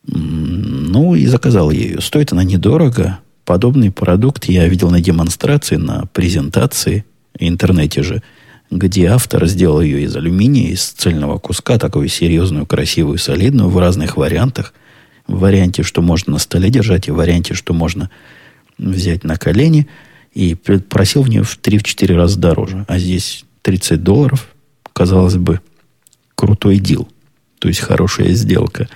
S1: Ну, и заказал я ее. Стоит она недорого. Подобный продукт я видел на демонстрации, на презентации интернете же, где автор сделал ее из алюминия, из цельного куска, такую серьезную, красивую, солидную, в разных вариантах – в варианте, что можно на столе держать, и в варианте, что можно взять на колени. И просил в нее в 3-4 раза дороже. А здесь 30 долларов, казалось бы, крутой дил. То есть хорошая сделка,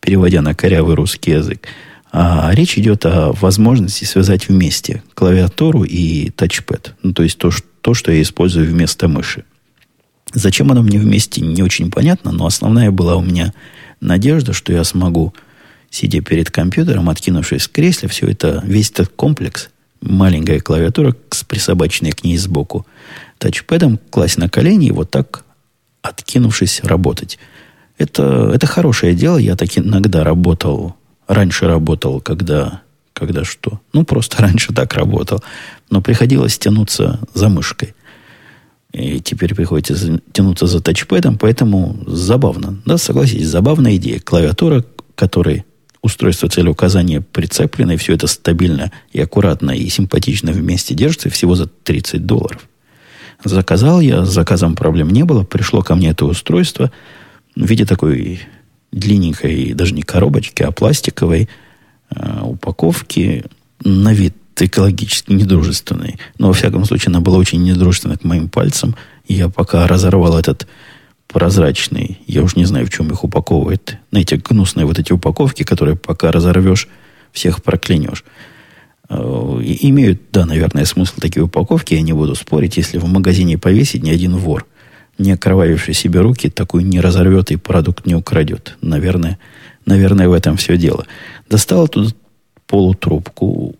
S1: переводя на корявый русский язык. А речь идет о возможности связать вместе клавиатуру и тачпэд. Ну, то есть то, то, что я использую вместо мыши. Зачем оно мне вместе, не очень понятно, но основная была у меня надежда, что я смогу сидя перед компьютером, откинувшись в кресле, все это, весь этот комплекс, маленькая клавиатура с присобаченной к ней сбоку, тачпэдом класть на колени и вот так, откинувшись, работать. Это, это хорошее дело. Я так иногда работал, раньше работал, когда, когда что? Ну, просто (laughs) раньше так работал. Но приходилось тянуться за мышкой. И теперь приходится тянуться за тачпэдом, поэтому забавно. Да, согласитесь, забавная идея. Клавиатура, которой устройство целеуказания прицеплено, и все это стабильно и аккуратно и симпатично вместе держится, всего за 30 долларов. Заказал я, с заказом проблем не было, пришло ко мне это устройство в виде такой длинненькой, даже не коробочки, а пластиковой э, упаковки, на вид экологически недружественной. Но, во всяком случае, она была очень недружественна к моим пальцам. Я пока разорвал этот прозрачный. Я уж не знаю, в чем их упаковывает. На эти гнусные вот эти упаковки, которые пока разорвешь, всех проклянешь. Э, имеют, да, наверное, смысл такие упаковки, я не буду спорить, если в магазине повесить ни один вор, не окровавивший себе руки, такой не разорвет и продукт не украдет. Наверное, наверное, в этом все дело. Достал тут полутрубку.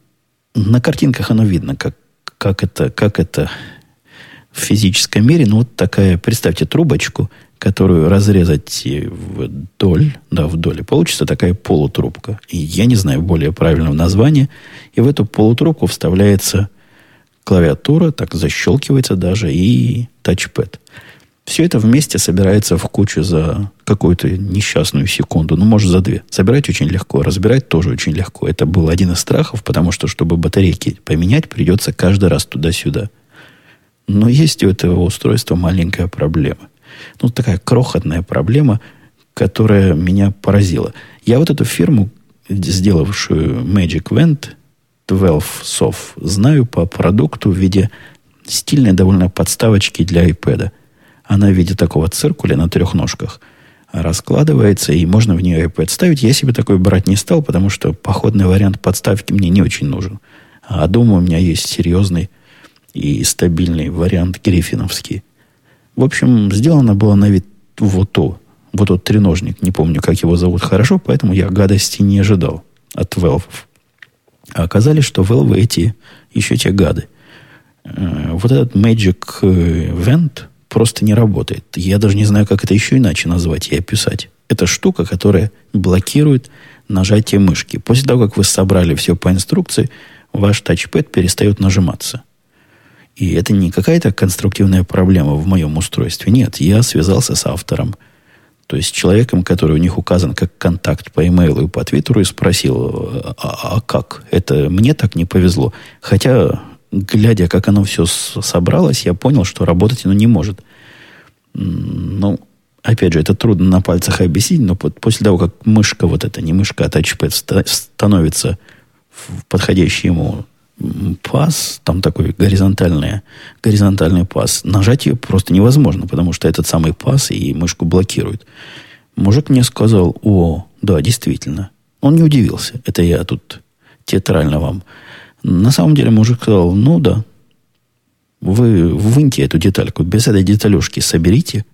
S1: На картинках оно видно, как, как, это, как это в физическом мире, ну, вот такая, представьте, трубочку, которую разрезать вдоль, да, вдоль, и получится такая полутрубка. И я не знаю более правильного названия. И в эту полутрубку вставляется клавиатура, так защелкивается даже, и тачпэд. Все это вместе собирается в кучу за какую-то несчастную секунду, ну, может, за две. Собирать очень легко, разбирать тоже очень легко. Это был один из страхов, потому что, чтобы батарейки поменять, придется каждый раз туда-сюда – но есть у этого устройства маленькая проблема. Ну, такая крохотная проблема, которая меня поразила. Я вот эту фирму, сделавшую Magic Vent, 12 Soft, знаю по продукту в виде стильной довольно подставочки для iPad. Она в виде такого циркуля на трех ножках раскладывается, и можно в нее iPad ставить. Я себе такой брать не стал, потому что походный вариант подставки мне не очень нужен. А дома у меня есть серьезный и стабильный вариант гриффиновский. В общем, сделано было на вид вот то. Вот тот треножник. Не помню, как его зовут хорошо, поэтому я гадости не ожидал от велфов. А оказалось, что велвы эти еще те гады. Э, вот этот Magic э, Vent просто не работает. Я даже не знаю, как это еще иначе назвать и описать. Это штука, которая блокирует нажатие мышки. После того, как вы собрали все по инструкции, ваш тачпэд перестает нажиматься. И это не какая-то конструктивная проблема в моем устройстве. Нет, я связался с автором, то есть человеком, который у них указан как контакт по имейлу и по твиттеру, и спросил, а, а как? Это мне так не повезло. Хотя, глядя, как оно все собралось, я понял, что работать оно не может. Ну, опять же, это трудно на пальцах объяснить, но после того, как мышка вот эта, не мышка, а тачпэд становится в подходящий ему пас, там такой горизонтальный, горизонтальный пас, нажать ее просто невозможно, потому что этот самый пас и мышку блокирует. Мужик мне сказал, о, да, действительно. Он не удивился. Это я тут театрально вам. На самом деле мужик сказал, ну да, вы выньте эту детальку, без этой деталюшки соберите,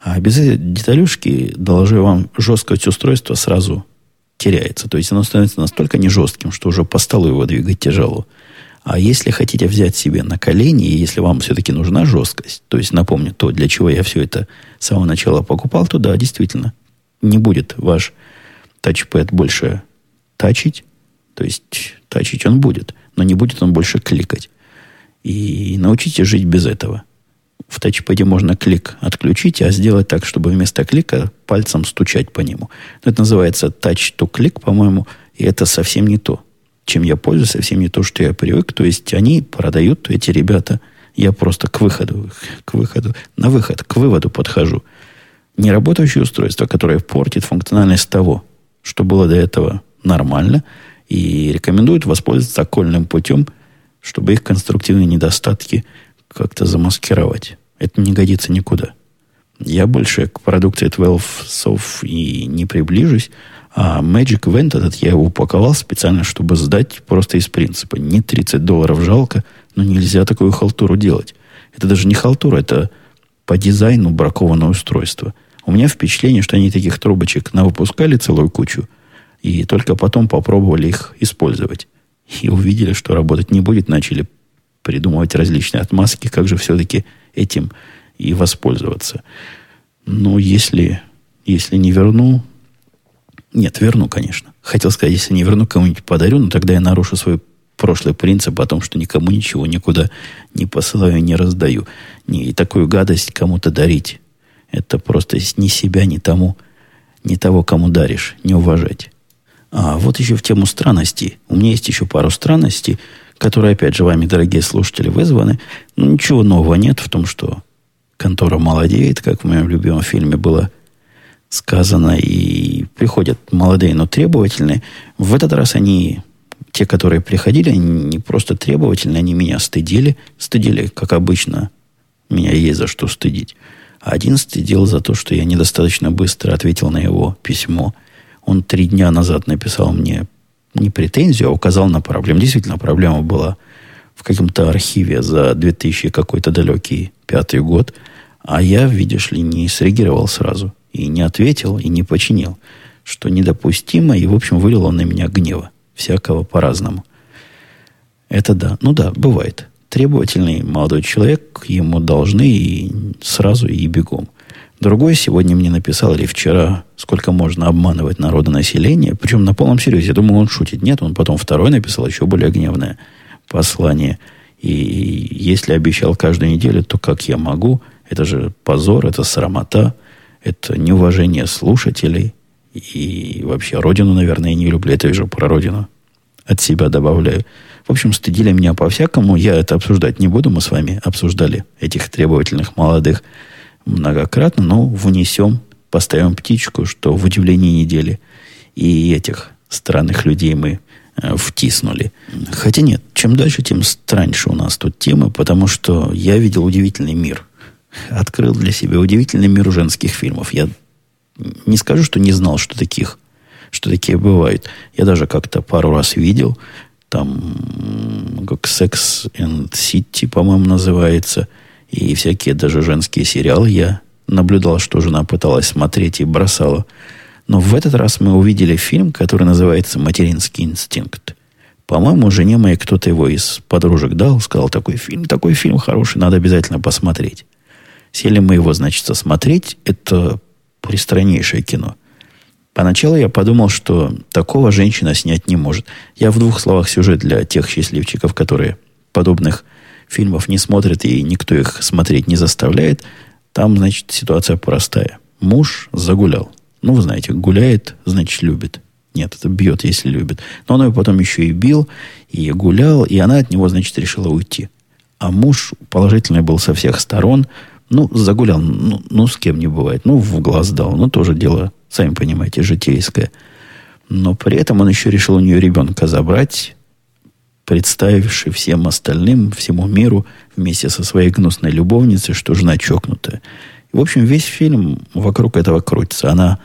S1: а без этой деталюшки доложу вам жесткость устройства сразу теряется. То есть оно становится настолько не жестким, что уже по столу его двигать тяжело. А если хотите взять себе на колени, и если вам все-таки нужна жесткость, то есть напомню то, для чего я все это с самого начала покупал, то да, действительно, не будет ваш тачпэд больше тачить, то есть тачить он будет, но не будет он больше кликать. И научитесь жить без этого. В тачпаде можно клик отключить, а сделать так, чтобы вместо клика пальцем стучать по нему. Это называется touch to click, по-моему, и это совсем не то чем я пользуюсь, совсем не то, что я привык. То есть они продают, эти ребята. Я просто к выходу, к выходу, на выход, к выводу подхожу. Неработающее устройство, которое портит функциональность того, что было до этого нормально, и рекомендуют воспользоваться окольным путем, чтобы их конструктивные недостатки как-то замаскировать. Это не годится никуда. Я больше к продукции 12 сов и не приближусь, а Magic Event этот я его упаковал специально, чтобы сдать просто из принципа. Не 30 долларов жалко, но нельзя такую халтуру делать. Это даже не халтура, это по дизайну бракованное устройство. У меня впечатление, что они таких трубочек навыпускали целую кучу, и только потом попробовали их использовать. И увидели, что работать не будет, начали придумывать различные отмазки, как же все-таки этим и воспользоваться. Но если, если не верну, нет, верну, конечно. Хотел сказать, если не верну, кому-нибудь подарю, но тогда я нарушу свой прошлый принцип о том, что никому ничего никуда не посылаю, не раздаю. И такую гадость кому-то дарить. Это просто ни себя, ни тому, ни того, кому даришь, не уважать. А вот еще в тему странностей. У меня есть еще пару странностей, которые, опять же, вами, дорогие слушатели, вызваны. Ну, ничего нового нет в том, что контора молодеет, как в моем любимом фильме было сказано, и приходят молодые, но требовательные. В этот раз они, те, которые приходили, они не просто требовательные, они меня стыдили. Стыдили, как обычно, меня есть за что стыдить. А один стыдил за то, что я недостаточно быстро ответил на его письмо. Он три дня назад написал мне не претензию, а указал на проблему. Действительно, проблема была в каком-то архиве за 2000 какой-то далекий пятый год. А я, видишь ли, не среагировал сразу и не ответил, и не починил, что недопустимо, и, в общем, вылил он на меня гнева, всякого по-разному. Это да. Ну да, бывает. Требовательный молодой человек, ему должны и сразу, и бегом. Другой сегодня мне написал, или вчера, сколько можно обманывать народонаселение, причем на полном серьезе. Я думал, он шутит. Нет, он потом второй написал еще более гневное послание. И если обещал каждую неделю, то как я могу? Это же позор, это срамота это неуважение слушателей. И вообще родину, наверное, я не люблю. Это же про родину от себя добавляю. В общем, стыдили меня по-всякому. Я это обсуждать не буду. Мы с вами обсуждали этих требовательных молодых многократно, но внесем, поставим птичку, что в удивлении недели и этих странных людей мы э, втиснули. Хотя нет, чем дальше, тем страньше у нас тут темы, потому что я видел удивительный мир – открыл для себя удивительный мир женских фильмов. Я не скажу, что не знал, что таких, что такие бывают. Я даже как-то пару раз видел, там, как Sex and City, по-моему, называется, и всякие даже женские сериалы я наблюдал, что жена пыталась смотреть и бросала. Но в этот раз мы увидели фильм, который называется «Материнский инстинкт». По-моему, жене моей кто-то его из подружек дал, сказал, такой фильм, такой фильм хороший, надо обязательно посмотреть. Сели мы его, значит, смотреть. Это пристраннейшее кино. Поначалу я подумал, что такого женщина снять не может. Я в двух словах сюжет для тех счастливчиков, которые подобных фильмов не смотрят и никто их смотреть не заставляет. Там, значит, ситуация простая. Муж загулял. Ну, вы знаете, гуляет, значит, любит. Нет, это бьет, если любит. Но он ее потом еще и бил, и гулял, и она от него, значит, решила уйти. А муж положительный был со всех сторон – ну, загулял, ну, ну, с кем не бывает. Ну, в глаз дал. Ну, тоже дело, сами понимаете, житейское. Но при этом он еще решил у нее ребенка забрать, представивший всем остальным, всему миру, вместе со своей гнусной любовницей, что жена чокнутая. В общем, весь фильм вокруг этого крутится. Она,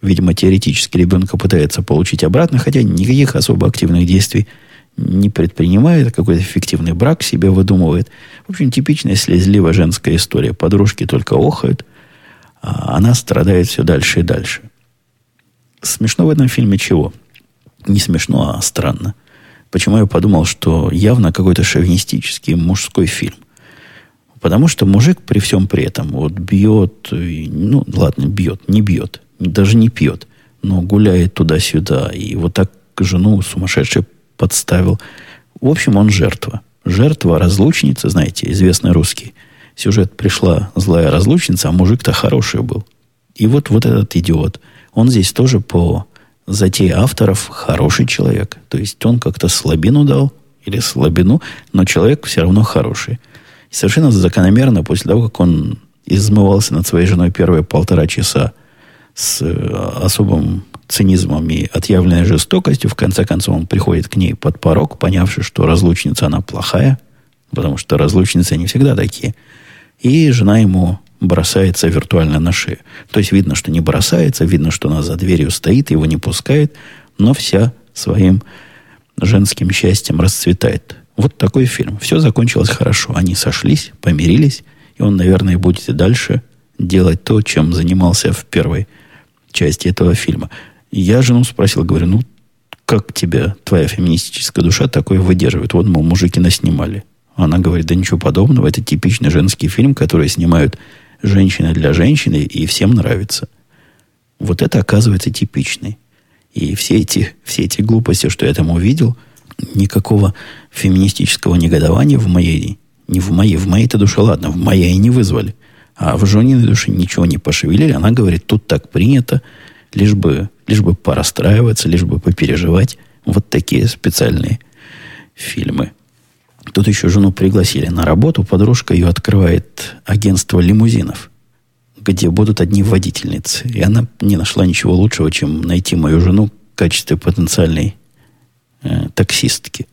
S1: видимо, теоретически ребенка пытается получить обратно, хотя никаких особо активных действий не предпринимает, какой-то эффективный брак себе выдумывает. В общем, типичная слезливая женская история. Подружки только охают, а она страдает все дальше и дальше. Смешно в этом фильме чего? Не смешно, а странно. Почему я подумал, что явно какой-то шовинистический мужской фильм? Потому что мужик при всем при этом вот бьет, ну ладно, бьет, не бьет, даже не пьет, но гуляет туда-сюда и вот так жену сумасшедший подставил. В общем, он жертва. Жертва разлучница, знаете, известный русский. Сюжет пришла злая разлучница, а мужик-то хороший был. И вот, вот этот идиот, он здесь тоже по затее авторов хороший человек. То есть он как-то слабину дал, или слабину, но человек все равно хороший. И совершенно закономерно, после того, как он измывался над своей женой первые полтора часа с э, особым цинизмом и отъявленной жестокостью, в конце концов он приходит к ней под порог, понявши, что разлучница она плохая, потому что разлучницы не всегда такие. И жена ему бросается виртуально на шею. То есть видно, что не бросается, видно, что она за дверью стоит, его не пускает, но вся своим женским счастьем расцветает. Вот такой фильм. Все закончилось хорошо. Они сошлись, помирились, и он, наверное, будет и дальше делать то, чем занимался в первой части этого фильма. Я жену спросил, говорю, ну, как тебя твоя феминистическая душа такое выдерживает? Вот, мол, мужики наснимали. Она говорит, да ничего подобного, это типичный женский фильм, который снимают женщина для женщины, и всем нравится. Вот это оказывается типичный. И все эти, все эти глупости, что я там увидел, никакого феминистического негодования в моей, не в моей, в моей-то душе, ладно, в моей не вызвали. А в Жониной душе ничего не пошевелили. Она говорит, тут так принято, лишь бы, лишь бы порастраиваться, лишь бы попереживать. Вот такие специальные фильмы. Тут еще жену пригласили на работу. Подружка ее открывает агентство лимузинов, где будут одни водительницы. И она не нашла ничего лучшего, чем найти мою жену в качестве потенциальной э, таксистки.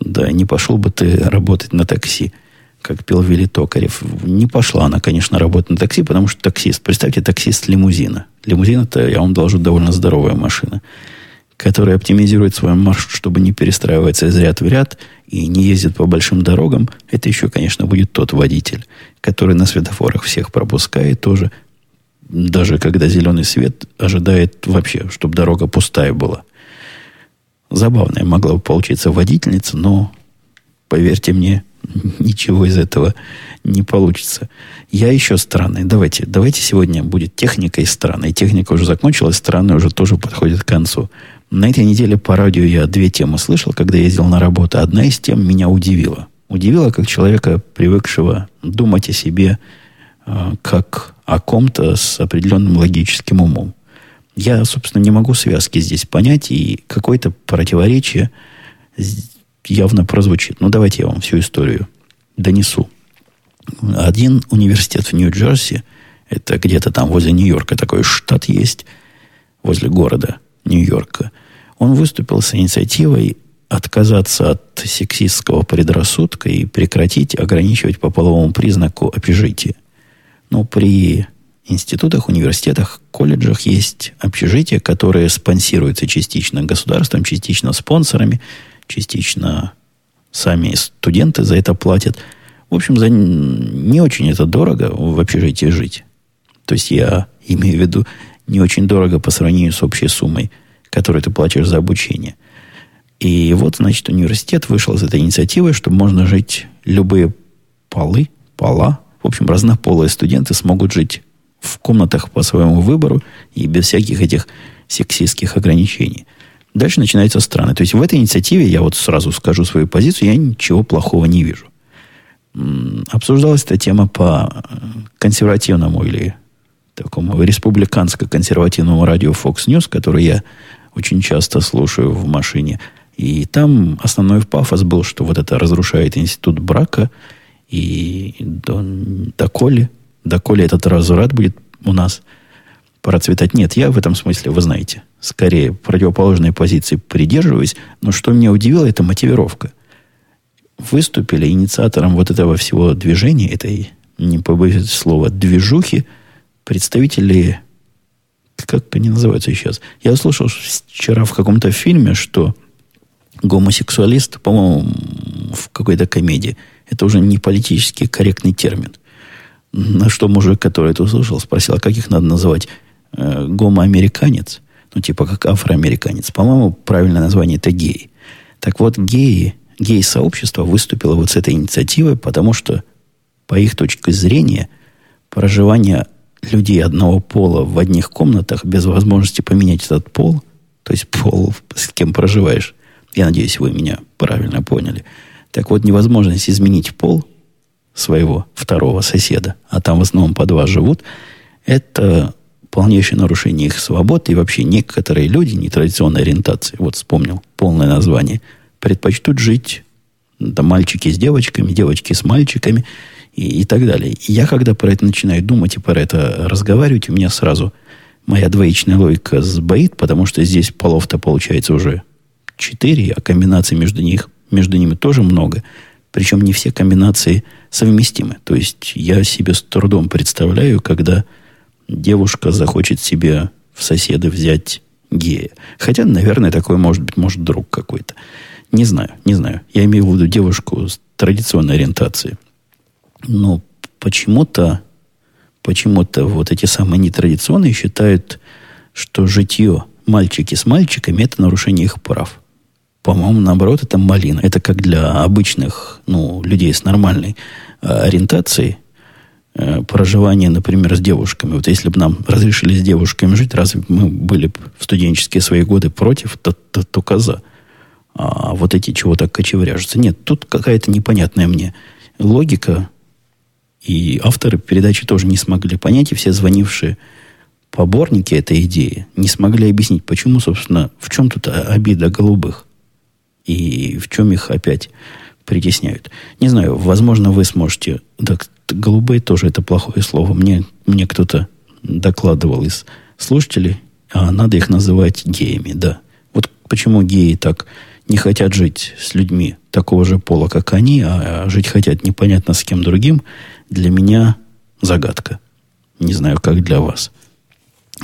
S1: Да, не пошел бы ты работать на такси, как пел Вилли Токарев. Не пошла она, конечно, работать на такси, потому что таксист. Представьте, таксист лимузина. Лимузин это, я вам должен, довольно здоровая машина который оптимизирует свой маршрут, чтобы не перестраиваться из ряд в ряд и не ездит по большим дорогам, это еще, конечно, будет тот водитель, который на светофорах всех пропускает тоже, даже когда зеленый свет ожидает вообще, чтобы дорога пустая была. Забавная могла бы получиться водительница, но, поверьте мне, (laughs) ничего из этого не получится. Я еще странный. Давайте, давайте сегодня будет техника и страны. Техника уже закончилась, страны уже тоже подходят к концу. На этой неделе по радио я две темы слышал, когда ездил на работу. Одна из тем меня удивила. Удивила как человека, привыкшего думать о себе э, как о ком-то с определенным логическим умом. Я, собственно, не могу связки здесь понять, и какое-то противоречие явно прозвучит. Ну, давайте я вам всю историю донесу. Один университет в Нью-Джерси, это где-то там возле Нью-Йорка такой штат есть, возле города Нью-Йорка – он выступил с инициативой отказаться от сексистского предрассудка и прекратить ограничивать по половому признаку общежитие. Но при институтах, университетах, колледжах есть общежития, которые спонсируются частично государством, частично спонсорами, частично сами студенты за это платят. В общем, за не очень это дорого в общежитии жить. То есть я имею в виду не очень дорого по сравнению с общей суммой – который ты платишь за обучение. И вот, значит, университет вышел с этой инициативой, что можно жить любые полы, пола, в общем, разнополые студенты смогут жить в комнатах по своему выбору и без всяких этих сексистских ограничений. Дальше начинаются страны. То есть в этой инициативе, я вот сразу скажу свою позицию, я ничего плохого не вижу. Обсуждалась эта тема по э, консервативному или такому республиканско-консервативному радио Fox News, который я очень часто слушаю в машине. И там основной пафос был, что вот это разрушает институт брака, и доколе, доколе этот разврат будет у нас процветать. Нет, я в этом смысле, вы знаете, скорее противоположной позиции придерживаюсь, но что меня удивило, это мотивировка. Выступили инициатором вот этого всего движения, этой, не побоюсь слова, движухи, представители как они называются сейчас? Я услышал вчера в каком-то фильме, что гомосексуалист, по-моему, в какой-то комедии, это уже не политически корректный термин. На что мужик, который это услышал, спросил, а как их надо называть? Э, гомоамериканец? Ну, типа как афроамериканец. По-моему, правильное название это геи. Так вот, геи, гей-сообщество выступило вот с этой инициативой, потому что, по их точке зрения, проживание людей одного пола в одних комнатах без возможности поменять этот пол, то есть пол, с кем проживаешь, я надеюсь, вы меня правильно поняли. Так вот, невозможность изменить пол своего второго соседа, а там в основном по два живут, это полнейшее нарушение их свобод, и вообще некоторые люди нетрадиционной ориентации, вот вспомнил полное название, предпочтут жить да, мальчики с девочками, девочки с мальчиками и, и так далее. Я, когда про это начинаю думать и про это разговаривать, у меня сразу моя двоичная логика сбоит, потому что здесь полов-то получается уже четыре, а комбинаций между, них, между ними тоже много. Причем не все комбинации совместимы. То есть я себе с трудом представляю, когда девушка захочет себе в соседы взять гея. Хотя, наверное, такой может быть, может, друг какой-то. Не знаю, не знаю. Я имею в виду девушку с традиционной ориентацией. Но почему-то, почему-то вот эти самые нетрадиционные считают, что житье мальчики с мальчиками – это нарушение их прав. По-моему, наоборот, это малина. Это как для обычных ну, людей с нормальной э, ориентацией э, проживание, например, с девушками. Вот если бы нам разрешили с девушками жить, разве мы были бы в студенческие свои годы против, то, то, то коза. А вот эти чего так кочевряжутся. Нет, тут какая-то непонятная мне логика, и авторы передачи тоже не смогли понять, и все звонившие поборники этой идеи не смогли объяснить, почему, собственно, в чем тут обида голубых. И в чем их опять притесняют. Не знаю, возможно, вы сможете... Так, голубые тоже это плохое слово. Мне, мне кто-то докладывал из слушателей, а надо их называть геями, да. Вот почему геи так не хотят жить с людьми такого же пола, как они, а жить хотят непонятно с кем другим, для меня загадка. Не знаю, как для вас.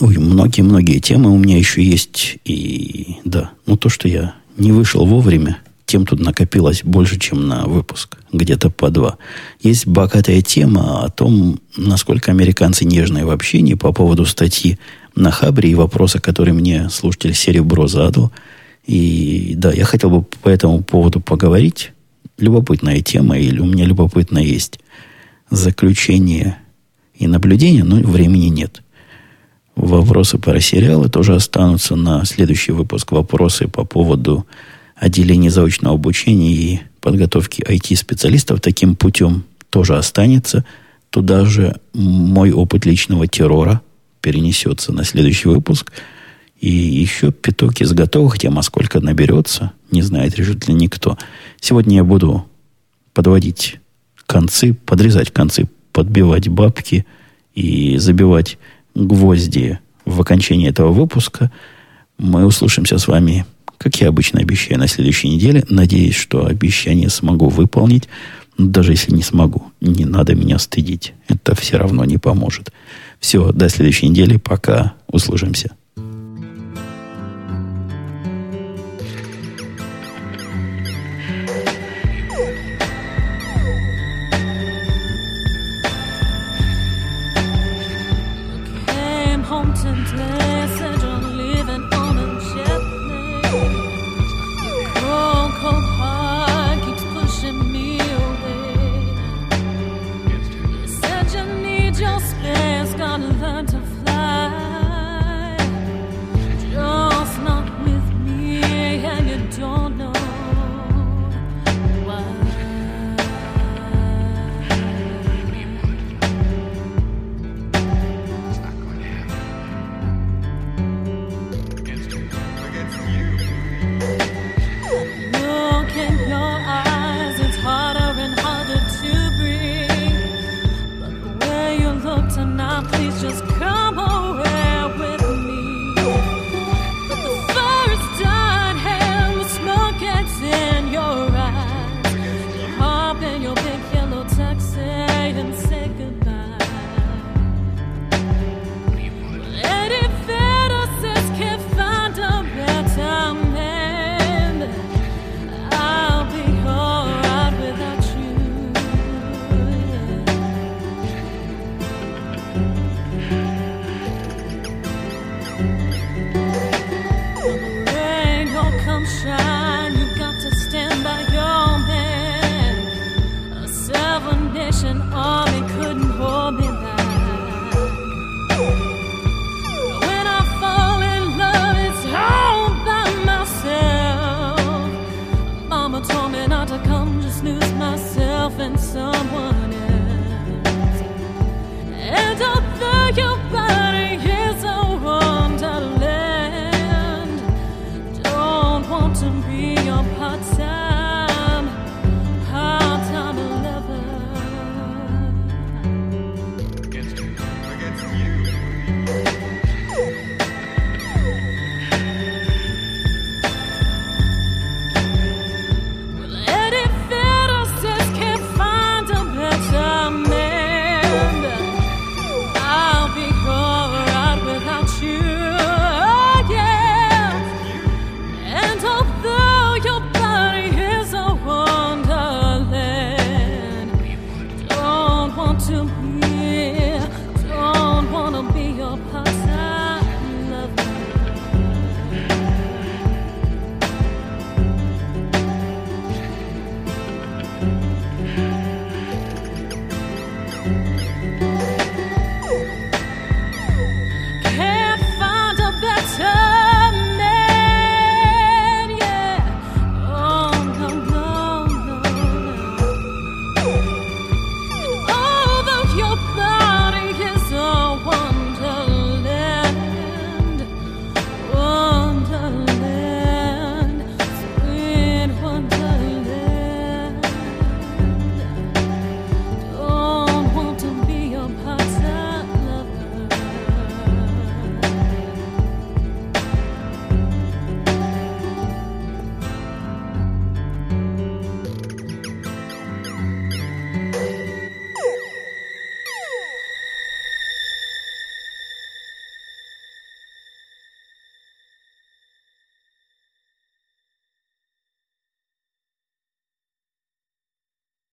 S1: Ой, многие-многие темы у меня еще есть. И да, ну то, что я не вышел вовремя, тем тут накопилось больше, чем на выпуск. Где-то по два. Есть богатая тема о том, насколько американцы нежные в общении по поводу статьи на Хабре и вопроса, который мне слушатель Серебро задал. И да, я хотел бы по этому поводу поговорить. Любопытная тема, или у меня любопытно есть заключение и наблюдение, но времени нет. Вопросы про сериалы тоже останутся на следующий выпуск. Вопросы по поводу отделения заочного обучения и подготовки IT-специалистов таким путем тоже останется. Туда же мой опыт личного террора перенесется на следующий выпуск. И еще пяток из готовых тем, а сколько наберется, не знает решительно никто. Сегодня я буду подводить концы, подрезать концы, подбивать бабки и забивать гвозди в окончании этого выпуска. Мы услышимся с вами, как я обычно обещаю, на следующей неделе. Надеюсь, что обещание смогу выполнить. Даже если не смогу, не надо меня стыдить. Это все равно не поможет. Все, до следующей недели. Пока. Услышимся.